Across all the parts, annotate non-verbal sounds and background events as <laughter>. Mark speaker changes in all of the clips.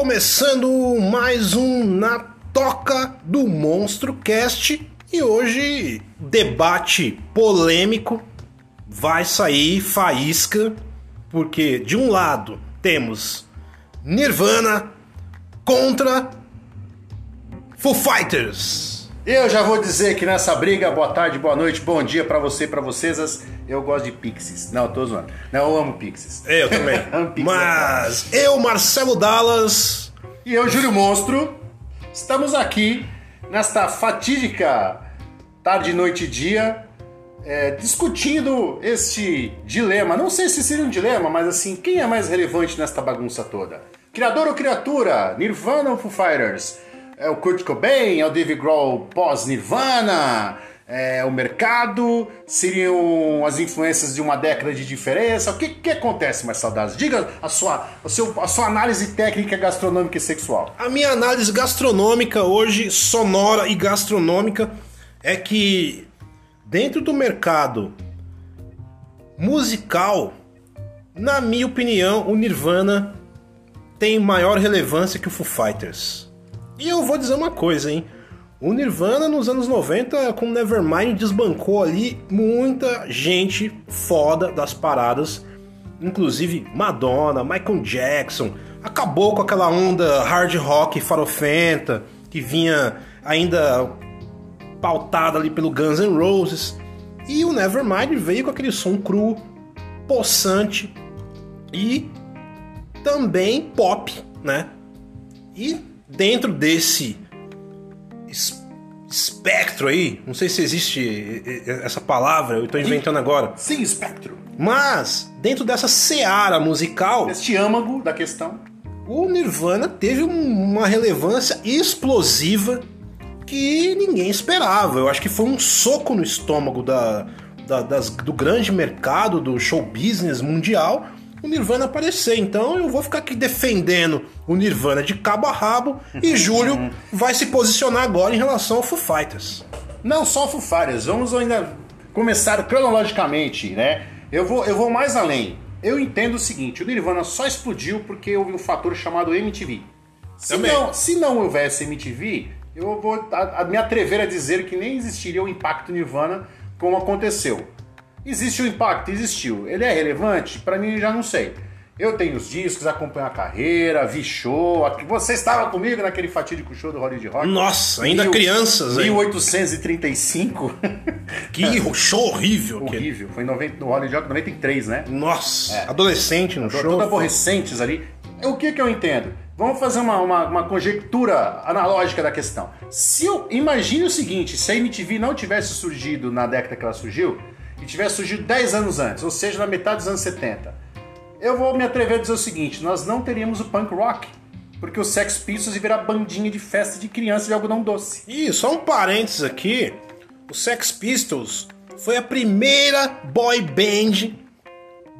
Speaker 1: começando mais um Na Toca do Monstro Cast e hoje debate polêmico vai sair faísca porque de um lado temos Nirvana contra Foo Fighters.
Speaker 2: Eu já vou dizer que nessa briga, boa tarde, boa noite, bom dia pra você, pra vocês. Eu gosto de Pixies. Não, tô zoando. Não, eu amo Pixies.
Speaker 1: Eu também. <laughs>
Speaker 2: Amo Pixies,
Speaker 1: Mas eu, Marcelo Dallas,
Speaker 2: E eu, Júlio Monstro, estamos aqui nesta fatídica tarde, noite e dia, é, discutindo este dilema. Não sei se seria um dilema, mas assim, quem é mais relevante nesta bagunça toda? Criador ou criatura? Nirvana ou Foo Fighters? É o Kurt Cobain? É o Dave Grohl pós-Nirvana? É o mercado? Seriam as influências de uma década de diferença? O que, que acontece, mais saudades? Diga a sua, o seu, a sua análise técnica, gastronômica e sexual.
Speaker 1: A minha análise gastronômica hoje, sonora e gastronômica, é que dentro do mercado musical, na minha opinião, o Nirvana tem maior relevância que o Foo Fighters. E eu vou dizer uma coisa, hein? O Nirvana nos anos 90, com Nevermind, desbancou ali muita gente foda das paradas, inclusive Madonna, Michael Jackson. Acabou com aquela onda hard rock farofenta que vinha ainda pautada ali pelo Guns N' Roses. E o Nevermind veio com aquele som cru, possante e também pop, né? E dentro desse es- espectro aí, não sei se existe essa palavra, eu tô inventando agora,
Speaker 2: Sim, espectro.
Speaker 1: mas dentro dessa seara musical,
Speaker 2: Este âmago da questão.
Speaker 1: o Nirvana teve um- uma relevância explosiva que ninguém esperava. Eu acho que foi um soco no estômago da, da- das- do grande mercado do show business mundial o Nirvana aparecer. Então eu vou ficar aqui defendendo o Nirvana de cabo a rabo e Júlio vai se posicionar agora em relação ao Foo Fighters.
Speaker 2: Não só Foo Fighters, vamos ainda começar cronologicamente, né? Eu vou, eu vou mais além. Eu entendo o seguinte, o Nirvana só explodiu porque houve um fator chamado MTV. Se
Speaker 1: Também.
Speaker 2: não, se não houvesse MTV, eu vou a, a me atrever a dizer que nem existiria o impacto Nirvana como aconteceu. Existe o impacto? Existiu. Ele é relevante? Pra mim já não sei. Eu tenho os discos, acompanho a carreira, vi show. Você estava comigo naquele fatídico show do Hollywood Rock?
Speaker 1: Nossa, ainda
Speaker 2: Mil-
Speaker 1: crianças, hein?
Speaker 2: 1835. <laughs>
Speaker 1: Que show horrível.
Speaker 2: Horrível. Foi 90, no Hollywood Rock 93, né?
Speaker 1: Nossa, adolescente no show.
Speaker 2: Todos aborrecentes ali. O que que eu entendo? Vamos fazer uma, uma, uma conjectura analógica da questão. Se eu imagine o seguinte, se a MTV não tivesse surgido na década que ela surgiu, e tivesse surgido 10 anos antes, ou seja, na metade dos anos 70, eu vou me atrever a dizer o seguinte, nós não teríamos o punk rock, porque o Sex Pistols ia virar bandinha de festa de criança de algodão doce.
Speaker 1: E só um parênteses aqui: o Sex Pistols foi a primeira boy band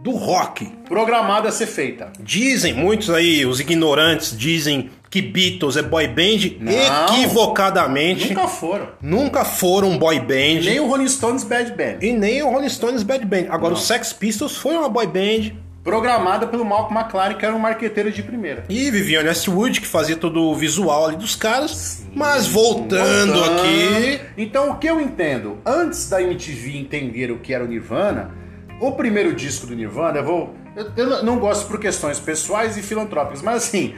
Speaker 1: do rock.
Speaker 2: Programada a ser feita.
Speaker 1: Dizem, muitos aí, os ignorantes, dizem que Beatles é boy band
Speaker 2: Não.
Speaker 1: equivocadamente.
Speaker 2: Nunca foram.
Speaker 1: Nunca foram boy band.
Speaker 2: Nem o Rolling Stones Bad Band.
Speaker 1: E nem o Rolling Stones Bad Band. Agora, o Sex Pistols foi uma boy band.
Speaker 2: Programada pelo Malcolm McLaren, que era um marqueteiro de primeira.
Speaker 1: E Viviane Westwood, que fazia todo o visual ali dos caras. Mas voltando,
Speaker 2: Voltando.
Speaker 1: aqui.
Speaker 2: Então, o que eu entendo? Antes da MTV entender o que era o Nirvana, o primeiro disco do Nirvana, eu vou. Eu, eu não gosto por questões pessoais e filantrópicas, mas assim,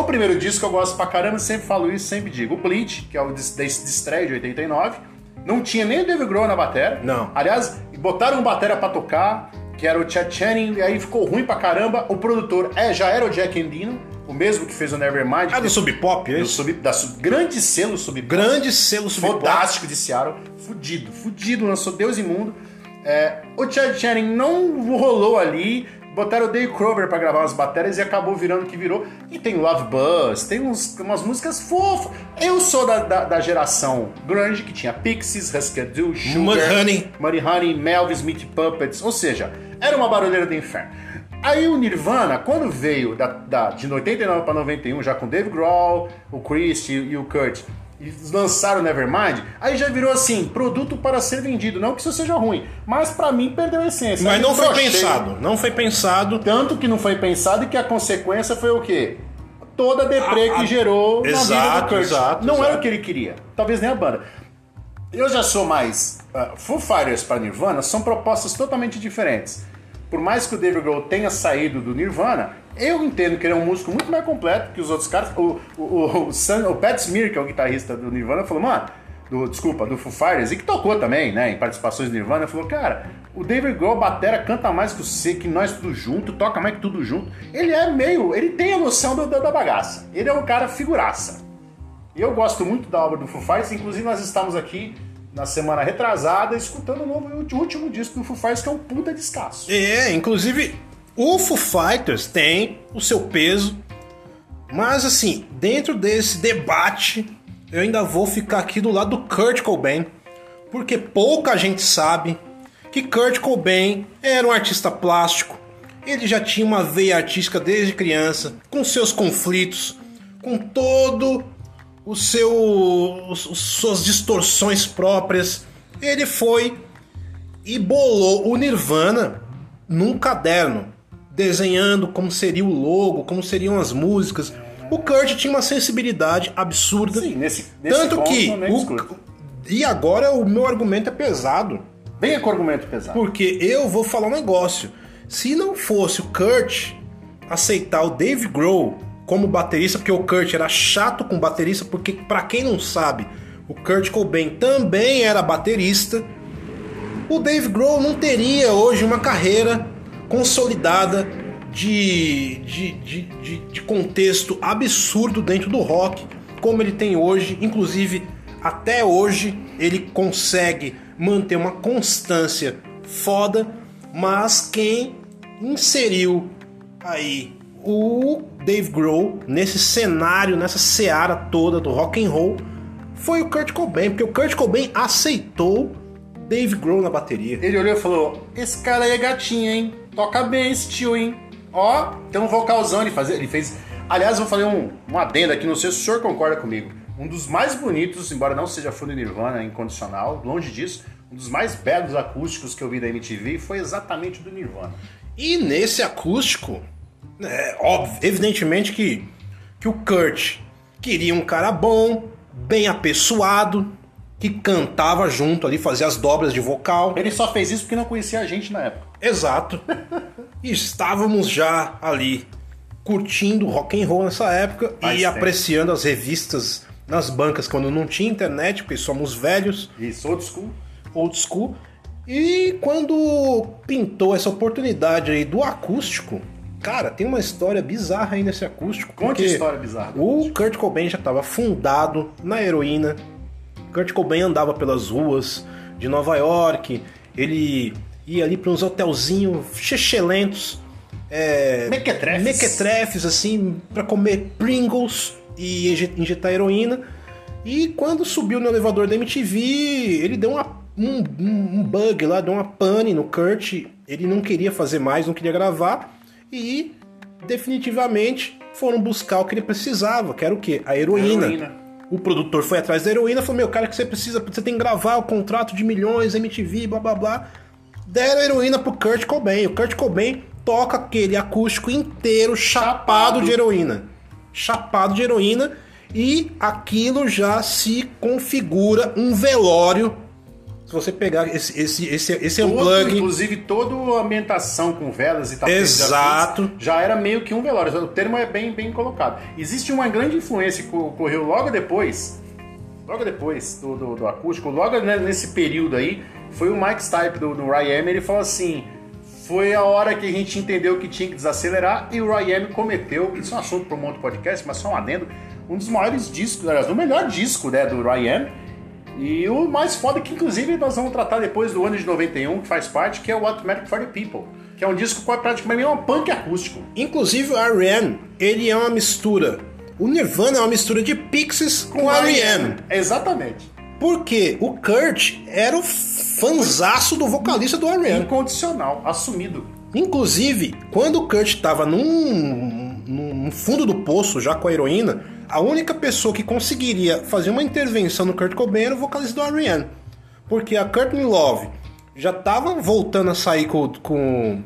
Speaker 2: o primeiro disco eu gosto pra caramba, sempre falo isso, sempre digo. O Bleach, que é o de, de, estreia de 89, não tinha nem o Dave Grohl na bateria.
Speaker 1: Não.
Speaker 2: Aliás, botaram um batera pra tocar, que era o Chad Channing, e aí ficou ruim pra caramba. O produtor é, já era o Jack Endino, o mesmo que fez o Nevermind.
Speaker 1: Ah, do Sub Pop, é
Speaker 2: do
Speaker 1: isso?
Speaker 2: sub, da sub, grande selo Sub Pop.
Speaker 1: Grande selo Sub Pop.
Speaker 2: Fantástico de Seattle. Fudido, fudido, lançou Deus Imundo. É, o Chad Channing não rolou ali. Botaram o Dave Crover pra gravar umas baterias e acabou virando o que virou. E tem Love Buzz, tem uns- umas músicas fofas. Eu sou da, da, da geração grunge que tinha Pixies, Husker Du, Sugar,
Speaker 1: Mudhoney.
Speaker 2: Muddy Honey, Melvis, Meat Puppets, ou seja, era uma barulheira do inferno. Aí o Nirvana, quando veio da, da- de 89 para 91, já com Dave Grohl, o Chris e, e o Kurt, e lançaram Nevermind, aí já virou assim, produto para ser vendido. Não que isso seja ruim, mas pra mim perdeu a essência.
Speaker 1: Mas
Speaker 2: Aí
Speaker 1: não foi pensado. Não foi pensado.
Speaker 2: Tanto que não foi pensado e que a consequência foi o quê? toda a deprê que gerou na vida
Speaker 1: exato,
Speaker 2: do Kurt.
Speaker 1: exato,
Speaker 2: Não era
Speaker 1: exato.
Speaker 2: o que ele queria. Talvez nem a banda. Eu já sou mais. Uh, Foo Fighters para Nirvana são propostas totalmente diferentes. Por mais que o David Grohl tenha saído do Nirvana, eu entendo que ele é um músico muito mais completo que os outros caras. O, o, o, Sam- o Pat Smear, que é o guitarrista do Nirvana, falou, mano, do, desculpa, do Foo Fighters, e que tocou também, né, em participações do Nirvana, falou, cara, o David Grohl, batera, canta mais que você, que nós tudo junto, toca mais que tudo junto. Ele é meio, ele tem a noção do- da, da bagaça. Ele é um cara figuraça. E eu gosto muito da obra do Foo Fighters, inclusive nós estamos aqui na semana retrasada escutando o novo o último disco do Foo Fighters, que é um puta descasso.
Speaker 1: É, inclusive o Foo Fighters tem o seu peso, mas assim, dentro desse debate, eu ainda vou ficar aqui do lado do Kurt Cobain, porque pouca gente sabe que Kurt Cobain era um artista plástico. Ele já tinha uma veia artística desde criança, com seus conflitos, com todo o seu os- suas distorções próprias. Ele foi e bolou o Nirvana num caderno, desenhando como seria o logo, como seriam as músicas. O Kurt tinha uma sensibilidade absurda.
Speaker 2: Sim, nesse, nesse
Speaker 1: tanto
Speaker 2: ponto,
Speaker 1: que o- e agora o meu argumento é pesado,
Speaker 2: Venha com o argumento pesado.
Speaker 1: porque eu vou falar um negócio. Se não fosse o Kurt aceitar o Dave Grohl como baterista, porque o Kurt era chato com baterista, porque pra quem não sabe, o Kurt Cobain também era baterista. O Dave Grohl não teria hoje uma carreira consolidada de, de, de, de, de contexto absurdo dentro do rock, como ele tem hoje. Inclusive, até hoje, ele consegue manter uma constância foda, mas quem inseriu aí o Dave Grohl nesse cenário, nessa seara toda do rock and roll, foi o Kurt Cobain, porque o Kurt Cobain aceitou Dave Grohl na bateria.
Speaker 2: Ele olhou e falou: Esse cara aí é gatinho, hein? Toca bem esse tio, hein? Ó, tem um vocalzão. Ele, faz, ele fez. Aliás, vou fazer um, um adendo aqui, não sei se o senhor concorda comigo. Um dos mais bonitos, embora não seja fã do Nirvana incondicional, longe disso, um dos mais belos acústicos que eu vi da MTV foi exatamente o do Nirvana.
Speaker 1: E nesse acústico, é óbvio, evidentemente que, que o Kurt queria um cara bom, bem apessoado, que cantava junto ali, fazia as dobras de vocal.
Speaker 2: Ele só fez isso porque não conhecia a gente na época.
Speaker 1: Exato. <laughs> E estávamos já ali curtindo rock and roll nessa época
Speaker 2: Faz
Speaker 1: e
Speaker 2: tempo.
Speaker 1: apreciando as revistas nas bancas quando não tinha internet, porque somos velhos,
Speaker 2: Isso, old school.
Speaker 1: old school. E quando pintou essa oportunidade aí do acústico, cara, tem uma história bizarra aí nesse acústico.
Speaker 2: Conte história bizarra
Speaker 1: O Kurt Cobain já estava fundado na heroína. Kurt Cobain andava pelas ruas de Nova York, ele ia ali para uns hotelzinhos chechelentos, é,
Speaker 2: Mequetrefes.
Speaker 1: mequetrefes, assim, para comer Pringles e inje- injetar heroína. E quando subiu no elevador da MTV, ele deu uma- um, um- um bug lá, deu uma pane no Kurt. Ele não queria fazer mais, não queria gravar. E definitivamente foram buscar o que ele precisava, que era o quê? A heroína.
Speaker 2: Heroína.
Speaker 1: O produtor foi atrás da heroína falou: Meu, cara, que você precisa, você tem que gravar o contrato de milhões, MTV, blá blá blá. Deram a heroína pro Kurt Cobain. O Kurt Cobain toca aquele acústico inteiro chapado,
Speaker 2: Chapado.
Speaker 1: de heroína. Chapado de heroína. E aquilo já se configura um velório. Se você pegar esse, esse, esse, esse
Speaker 2: Todo,
Speaker 1: unplug.
Speaker 2: inclusive, toda a ambientação com velas e tapetes
Speaker 1: Exato.
Speaker 2: já era meio que um velório. O termo é bem, bem colocado. Existe uma grande influência que ocorreu logo depois, logo depois do, do, do acústico, logo ne- nesse período aí, foi o Mike Stipe do, do Ryan. Ele falou assim: foi a hora que a gente entendeu que tinha que desacelerar e o Ryan cometeu. Isso é um assunto para um outro podcast, mas só um adendo. Um dos maiores discos, aliás, o melhor disco né, do Ryan. E o mais foda que, inclusive, nós vamos tratar depois do ano de 91, que faz parte, que é o Matters for the People. Que é um disco que é praticamente um punk acústico.
Speaker 1: Inclusive o R.E.M., ele é uma mistura. O Nirvana é uma mistura de Pixies com, com R.E.M.
Speaker 2: Exatamente.
Speaker 1: Porque o Kurt era o fanzaço do vocalista do R.E.M.
Speaker 2: Incondicional, assumido.
Speaker 1: Inclusive, quando o Kurt estava num, num fundo do poço já com a heroína, a única pessoa que conseguiria fazer uma intervenção no Kurt Cobain era o vocalista do R.E.M. Porque a Courtney Love já estava voltando a sair com, com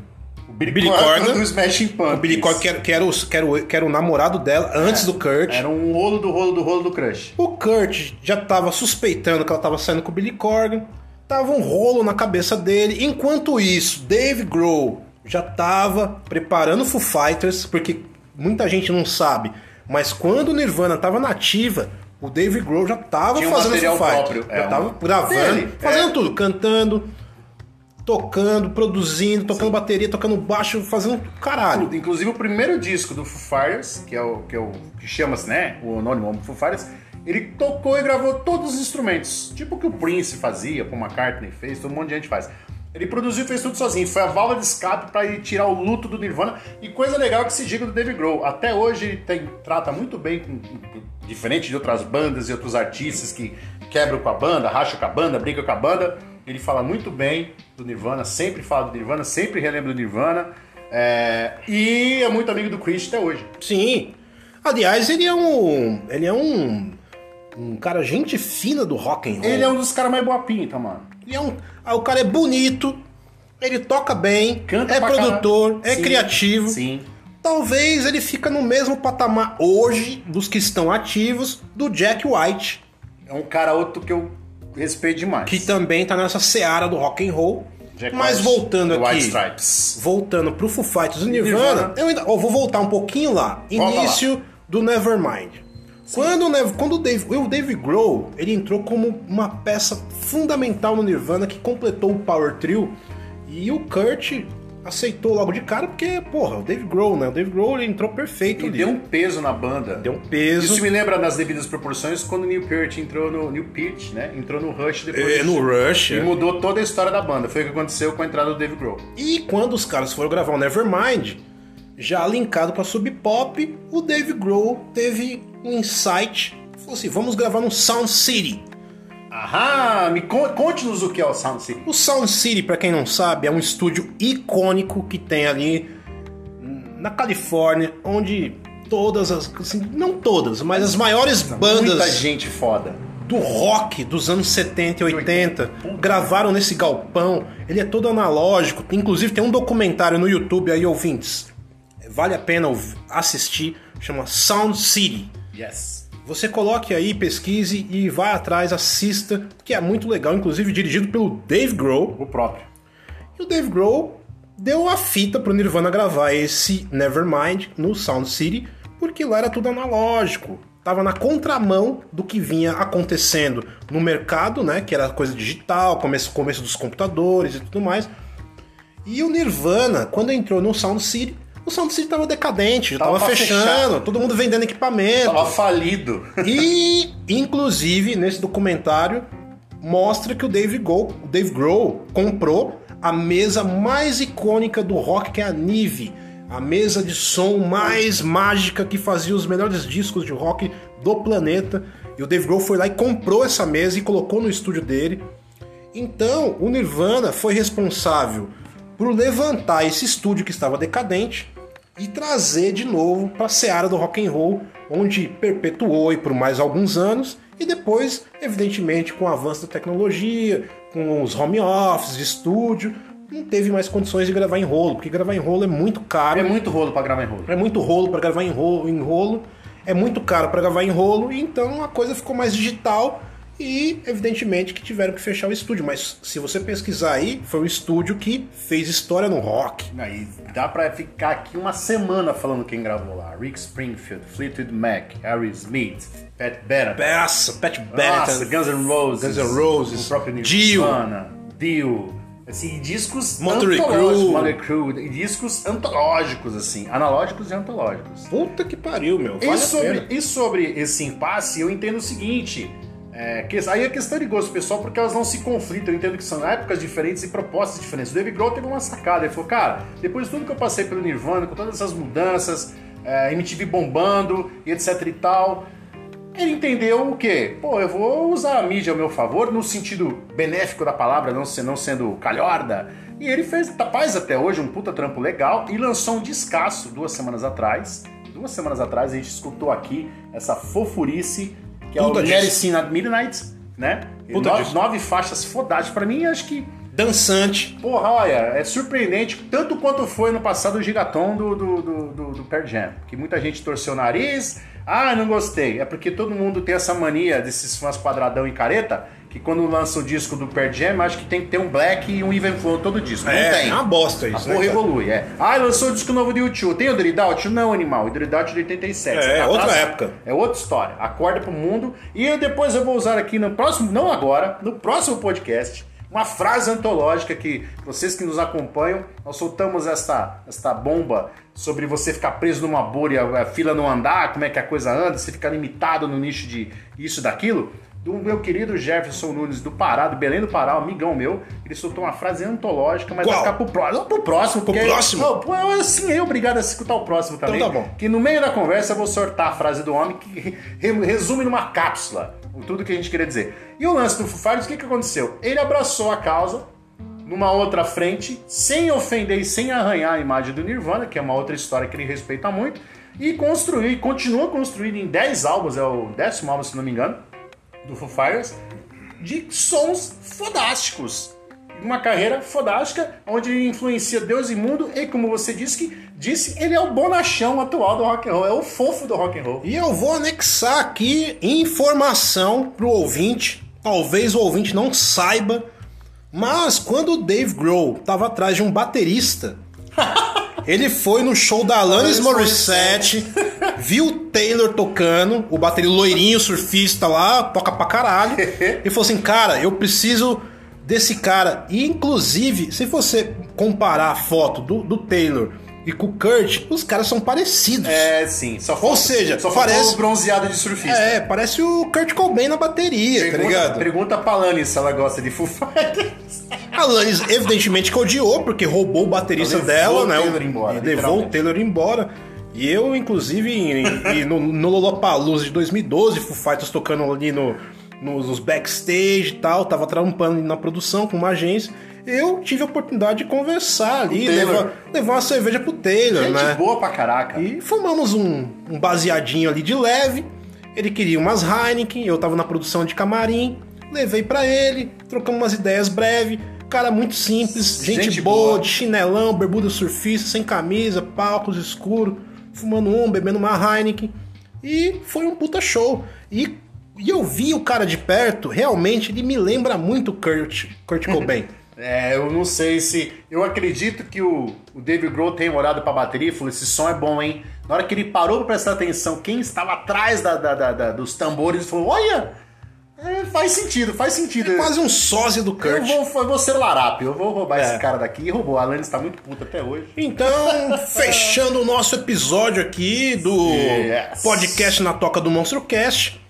Speaker 2: O Billy,
Speaker 1: Billy
Speaker 2: Corgan do Smashing Pumpkins.
Speaker 1: O Billy Corgan, que era, que, era o, que, era o, que era o namorado dela antes do Kurt.
Speaker 2: Era um rolo do rolo do rolo do crush.
Speaker 1: O Kurt já tava suspeitando que ela tava saindo com o Billy Corgan. Tava um rolo na cabeça dele. Enquanto isso, Dave Grohl já tava preparando Foo Fighters, porque muita gente não sabe. Mas quando o Nirvana tava nativa, o Dave Grohl já tava
Speaker 2: Tinha
Speaker 1: fazendo Foo Fighters.
Speaker 2: próprio,
Speaker 1: Já
Speaker 2: é,
Speaker 1: tava gravando,
Speaker 2: dele,
Speaker 1: fazendo
Speaker 2: é.
Speaker 1: tudo, cantando, tocando, produzindo, tocando bateria, tocando baixo, fazendo caralho.
Speaker 2: Tudo. Inclusive o primeiro disco do Foo Fighters, que é o que, é o, que chama-se, né? O anônimo Foo Fighters, ele tocou e gravou todos os instrumentos. Tipo o que o Prince fazia, Paul McCartney fez, todo um monte de gente faz. Ele produziu e fez tudo sozinho. Foi a válvula de escape para ele tirar o luto do Nirvana. E coisa legal que se diga do Dave Grohl. Até hoje ele tem, trata muito bem, com, diferente de outras bandas e outros artistas que quebram com a banda, racham com a banda, brigam com a banda. Ele fala muito bem do Nirvana, sempre fala do Nirvana, sempre relembra do Nirvana. É, e é muito amigo do Chris até hoje.
Speaker 1: Sim. Aliás, ele é um. Ele é um. Um cara gente fina do rock and roll.
Speaker 2: Ele é um dos caras mais boa pinta, mano.
Speaker 1: Ele é um. O cara é bonito, ele toca bem,
Speaker 2: Canta
Speaker 1: é produtor, é
Speaker 2: Sim,
Speaker 1: criativo.
Speaker 2: Sim.
Speaker 1: Talvez ele fica no mesmo patamar hoje dos que estão ativos do Jack White,
Speaker 2: É um cara outro que eu respeito demais.
Speaker 1: que também tá nessa seara do rock and roll.
Speaker 2: Jack
Speaker 1: Mas
Speaker 2: White,
Speaker 1: voltando
Speaker 2: do White
Speaker 1: aqui,
Speaker 2: Stripes.
Speaker 1: voltando pro Foo Fighters do Nirvana,
Speaker 2: Nirvana.
Speaker 1: eu ainda eu vou voltar um pouquinho lá.
Speaker 2: Volta
Speaker 1: Início do Nevermind. Quando, o Nev- quando o Dave, o Dave Grohl ele entrou como uma peça fundamental no Nirvana que completou o Power Trio e o Kurt aceitou logo de cara porque, porra, o Dave Grohl, né? O Dave Grohl ele entrou perfeito
Speaker 2: E
Speaker 1: ali.
Speaker 2: deu um peso na banda.
Speaker 1: Deu um peso.
Speaker 2: Isso me lembra nas devidas proporções quando o Neil Peart entrou no Neil Peart, né? Entrou no Rush depois.
Speaker 1: É, no Rush.
Speaker 2: E
Speaker 1: é.
Speaker 2: mudou toda a história da banda. Foi o que aconteceu com a entrada do Dave Grohl.
Speaker 1: E quando os caras foram gravar o Nevermind, já linkado com a Sub Pop, o Dave Grohl teve um insight. Falou assim: vamos gravar no Sound City.
Speaker 2: Aham! Me con- conte-nos o que é o Sound City.
Speaker 1: O Sound City, pra quem não sabe, é um estúdio icônico que tem ali na Califórnia, onde todas as. assim, não todas, mas as maiores
Speaker 2: Muita
Speaker 1: bandas
Speaker 2: gente foda.
Speaker 1: do rock dos anos 70 e 80 gravaram nesse galpão. Ele é todo analógico. Inclusive tem um documentário no YouTube aí, ouvintes. Vale a pena assistir. Chama Sound City.
Speaker 2: Yes.
Speaker 1: Você coloque aí, pesquise e vai atrás, assista, que é muito legal, inclusive dirigido pelo Dave Grohl.
Speaker 2: O próprio.
Speaker 1: E o Dave Grohl deu a fita pro Nirvana gravar esse Nevermind no Sound City, porque lá era tudo analógico. Tava na contramão do que vinha acontecendo no mercado, né? Que era coisa digital, começo, começo dos computadores e tudo mais. E o Nirvana, quando entrou no Sound City, o Sound City tava decadente, já
Speaker 2: Tava
Speaker 1: tava, fechando,
Speaker 2: fechar.
Speaker 1: todo mundo vendendo equipamento.
Speaker 2: Tava falido.
Speaker 1: E, inclusive, nesse documentário, mostra que o Dave Grohl, o Dave Grohl comprou a mesa mais icônica do rock, que é a Nive. A mesa de som mais mágica que fazia os melhores discos de rock do planeta. E o Dave Grohl foi lá e comprou essa mesa e colocou no estúdio dele. Então, o Nirvana foi responsável por levantar esse estúdio que estava decadente e trazer de novo para a seara do rock and roll, onde perpetuou aí por mais alguns anos e depois, evidentemente, com o avanço da tecnologia, com os home offices, de estúdio, não teve mais condições de gravar em rolo, porque gravar em rolo é muito caro.
Speaker 2: É muito rolo pra gravar em rolo.
Speaker 1: É muito rolo para gravar em rolo, em rolo, é muito caro para gravar em rolo, e então a coisa ficou mais digital e evidentemente que tiveram que fechar o estúdio. Mas se você pesquisar aí, foi um estúdio que fez história no rock.
Speaker 2: Aí dá pra ficar aqui uma semana falando quem gravou lá. Rick Springfield, Fleetwood Mac, Harry Smith, Pat Benatar.
Speaker 1: Peça, Pat
Speaker 2: Nossa,
Speaker 1: Benatar,
Speaker 2: Guns N' Roses.
Speaker 1: Guns N' Roses,
Speaker 2: O próprio
Speaker 1: Dio.
Speaker 2: Nirvana, Dio. Assim, discos
Speaker 1: Motley
Speaker 2: antológicos.
Speaker 1: Crue.
Speaker 2: E Discos antológicos, assim. Analógicos e antológicos.
Speaker 1: Puta que pariu, meu. Vale
Speaker 2: E sobre, e sobre esse impasse, eu entendo o seguinte. É, aí é questão de gosto pessoal, porque elas não se conflitam. Eu entendo que são épocas diferentes e propostas diferentes. O David Grohl teve uma sacada. Ele falou, cara, depois de tudo que eu passei pelo Nirvana, com todas essas mudanças, é, MTV bombando e etc e tal, ele entendeu o quê? Pô, eu vou usar a mídia ao meu favor, no sentido benéfico da palavra, não, não sendo calhorda. E ele fez, tá, faz até hoje um puta trampo legal e lançou um descasso duas semanas atrás. Duas semanas atrás a gente escutou aqui essa fofurice, que é
Speaker 1: Puta
Speaker 2: o. Medicine at Midnight, né? Nove, nove faixas fodadas. Pra mim, acho que
Speaker 1: dançante.
Speaker 2: Porra, olha, é surpreendente, tanto quanto foi no passado o gigaton do, do, do, do, do Pearl Jam. Que muita gente torceu o nariz, ah, não gostei. É porque todo mundo tem essa mania desses fãs quadradão e careta, que quando lança o disco do Pearl Jam, acho que tem que ter um black e um even flow todo disco. Não
Speaker 1: É,
Speaker 2: tem.
Speaker 1: é uma bosta
Speaker 2: A
Speaker 1: isso, né?
Speaker 2: porra
Speaker 1: cara?
Speaker 2: evolui, é. Ah, lançou o disco novo do YouTube. Tem o Out? Não, animal. O Dread Out de 87.
Speaker 1: É,
Speaker 2: Você tá
Speaker 1: outra época.
Speaker 2: É outra história. Acorda pro mundo. E eu depois eu vou usar aqui no próximo, não agora, no próximo podcast, uma frase antológica que vocês que nos acompanham, nós soltamos esta, esta bomba sobre você ficar preso numa bolha, e a fila não andar, como é que a coisa anda, você ficar limitado no nicho de isso e daquilo. Do meu querido Jefferson Nunes do Pará, do Belém do Pará, um amigão meu, ele soltou uma frase antológica, mas
Speaker 1: Qual?
Speaker 2: vai ficar pro. Não, pro próximo,
Speaker 1: Pro
Speaker 2: porque.
Speaker 1: próximo?
Speaker 2: Não, pô, assim, eu obrigado a escutar o próximo também.
Speaker 1: tá bom.
Speaker 2: Que no meio da conversa eu vou sortar a frase do homem que re- resume numa cápsula tudo que a gente queria dizer. E o lance do Foo Fighters, o que, que aconteceu? Ele abraçou a causa numa outra frente, sem ofender e sem arranhar a imagem do Nirvana, que é uma outra história que ele respeita muito, e construiu, e continua construindo em 10 álbuns, é o décimo álbum, se não me engano, do Foo Fighters, de sons fodásticos. Uma carreira fodástica, onde ele influencia Deus e mundo, e como você disse, que, disse ele é o bonachão atual do rock and roll, é o fofo do rock and roll.
Speaker 1: E eu vou anexar aqui informação pro ouvinte. Talvez o ouvinte não saiba, mas quando o Dave Grohl tava atrás de um baterista, <laughs> ele foi no show da Alanis Morissette, viu o Taylor tocando, o bateria loirinho, surfista lá, toca pra caralho, <laughs> e falou assim: "Cara, eu preciso desse cara". E inclusive, se você comparar a foto do, do Taylor e com o Kurt, os caras são parecidos.
Speaker 2: É, sim. Só falta,
Speaker 1: seja,
Speaker 2: só
Speaker 1: parece-
Speaker 2: o bronzeado de surfista.
Speaker 1: É, parece o Kurt Cobain na bateria, tá
Speaker 2: Pergunta,
Speaker 1: ligado?
Speaker 2: pergunta pra Lani se ela gosta de Foo Fighters.
Speaker 1: A <laughs> Alanis, evidentemente, que odiou, porque roubou o baterista dela,
Speaker 2: o
Speaker 1: né?
Speaker 2: Taylor embora,
Speaker 1: e levou o. Taylor embora. E eu, inclusive, no, no Lollapalooza de 2012, Foo Fighters tocando ali no, nos, nos backstage e tal, tava trampando na produção com uma agência. Eu tive a oportunidade de conversar ali, levar, levar uma cerveja pro Taylor,
Speaker 2: Gente
Speaker 1: né?
Speaker 2: boa pra caraca.
Speaker 1: E fumamos um, um baseadinho ali de leve. Ele queria umas Heineken, eu tava na produção de camarim. Levei pra ele, trocamos umas ideias breve. Cara muito simples, gente,
Speaker 2: Gente
Speaker 1: boa,
Speaker 2: boa.
Speaker 1: de chinelão, bermuda surfista, sem camisa, palcos escuro, fumando um, bebendo uma Heineken. E foi um puta show. E, e eu vi o cara de perto, realmente ele me lembra muito o Kurt, Kurt <laughs> Cobain.
Speaker 2: É, eu não sei se. Eu acredito que o, o David Grohl tenha olhado pra bateria e falou: esse som é bom, hein? Na hora que ele parou pra prestar atenção, quem estava atrás da, da- da- da- dos tambores falou: olha! É, faz sentido, faz sentido.
Speaker 1: Quase um sósia do
Speaker 2: eu
Speaker 1: Kurt.
Speaker 2: vou, eu vou ser larápio, eu vou roubar
Speaker 1: É.
Speaker 2: esse cara daqui. E roubou. A Alanis tá muito puta até hoje.
Speaker 1: Então, <laughs> fechando o nosso episódio aqui do
Speaker 2: Yes.
Speaker 1: podcast na Toca do Monstro Cast,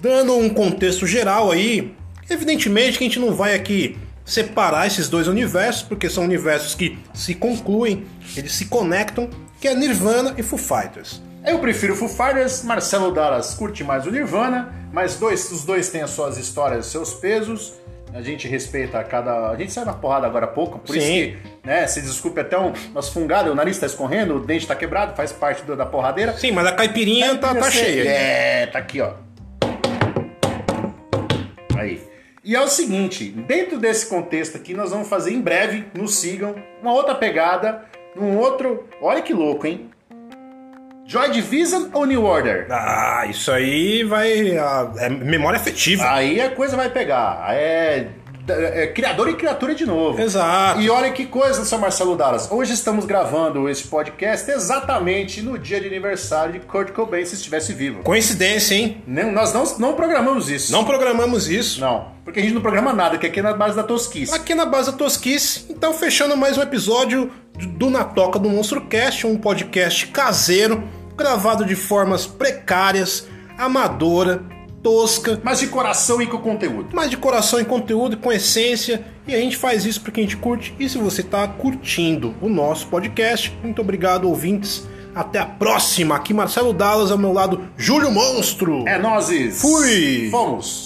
Speaker 1: dando um contexto geral aí, evidentemente que a gente não vai aqui separar esses dois universos, porque são universos que se concluem, eles se conectam, que é Nirvana e Foo Fighters.
Speaker 2: Eu prefiro Foo Fighters, Marcelo Dallas curte mais o Nirvana, mas dois, os dois têm as suas histórias, seus pesos. A gente respeita cada. A gente sai na porrada agora há pouco, por isso
Speaker 1: Sim.
Speaker 2: que, né, se desculpe até um nosso fungado, o nariz tá escorrendo, o dente tá quebrado, faz parte da porradeira.
Speaker 1: Sim, mas a caipirinha tá, tá
Speaker 2: Você-
Speaker 1: cheia.
Speaker 2: É, tá aqui, ó. Aí. E é o seguinte, dentro desse contexto aqui, nós vamos fazer em breve, nos sigam, uma outra pegada, num outro. Olha que louco, hein? Joy Division ou New Order?
Speaker 1: Ah, isso aí vai. ah, é memória afetiva.
Speaker 2: Aí a coisa vai pegar. É, é criador e criatura de novo.
Speaker 1: Exato.
Speaker 2: E olha que coisa, seu Marcelo Dallas. Hoje estamos gravando esse podcast exatamente no dia de aniversário de Kurt Cobain, se estivesse vivo.
Speaker 1: Coincidência, hein?
Speaker 2: Não, nós não, não programamos isso.
Speaker 1: Não programamos isso.
Speaker 2: Não, porque a gente não programa nada, que aqui é na base da tosquice.
Speaker 1: Aqui na base da Tosquice, então fechando mais um episódio do Na Toca do Monstro Cast, um podcast caseiro, gravado de formas precárias, amadora, tosca,
Speaker 2: Mas de coração e com conteúdo.
Speaker 1: mas de coração e conteúdo e com essência. E a gente faz isso porque a gente curte. E se você está curtindo o nosso podcast, muito obrigado, ouvintes. Até a próxima. Aqui Marcelo Dallas, ao meu lado, Júlio Monstro.
Speaker 2: É nozes.
Speaker 1: Fui.
Speaker 2: Fomos.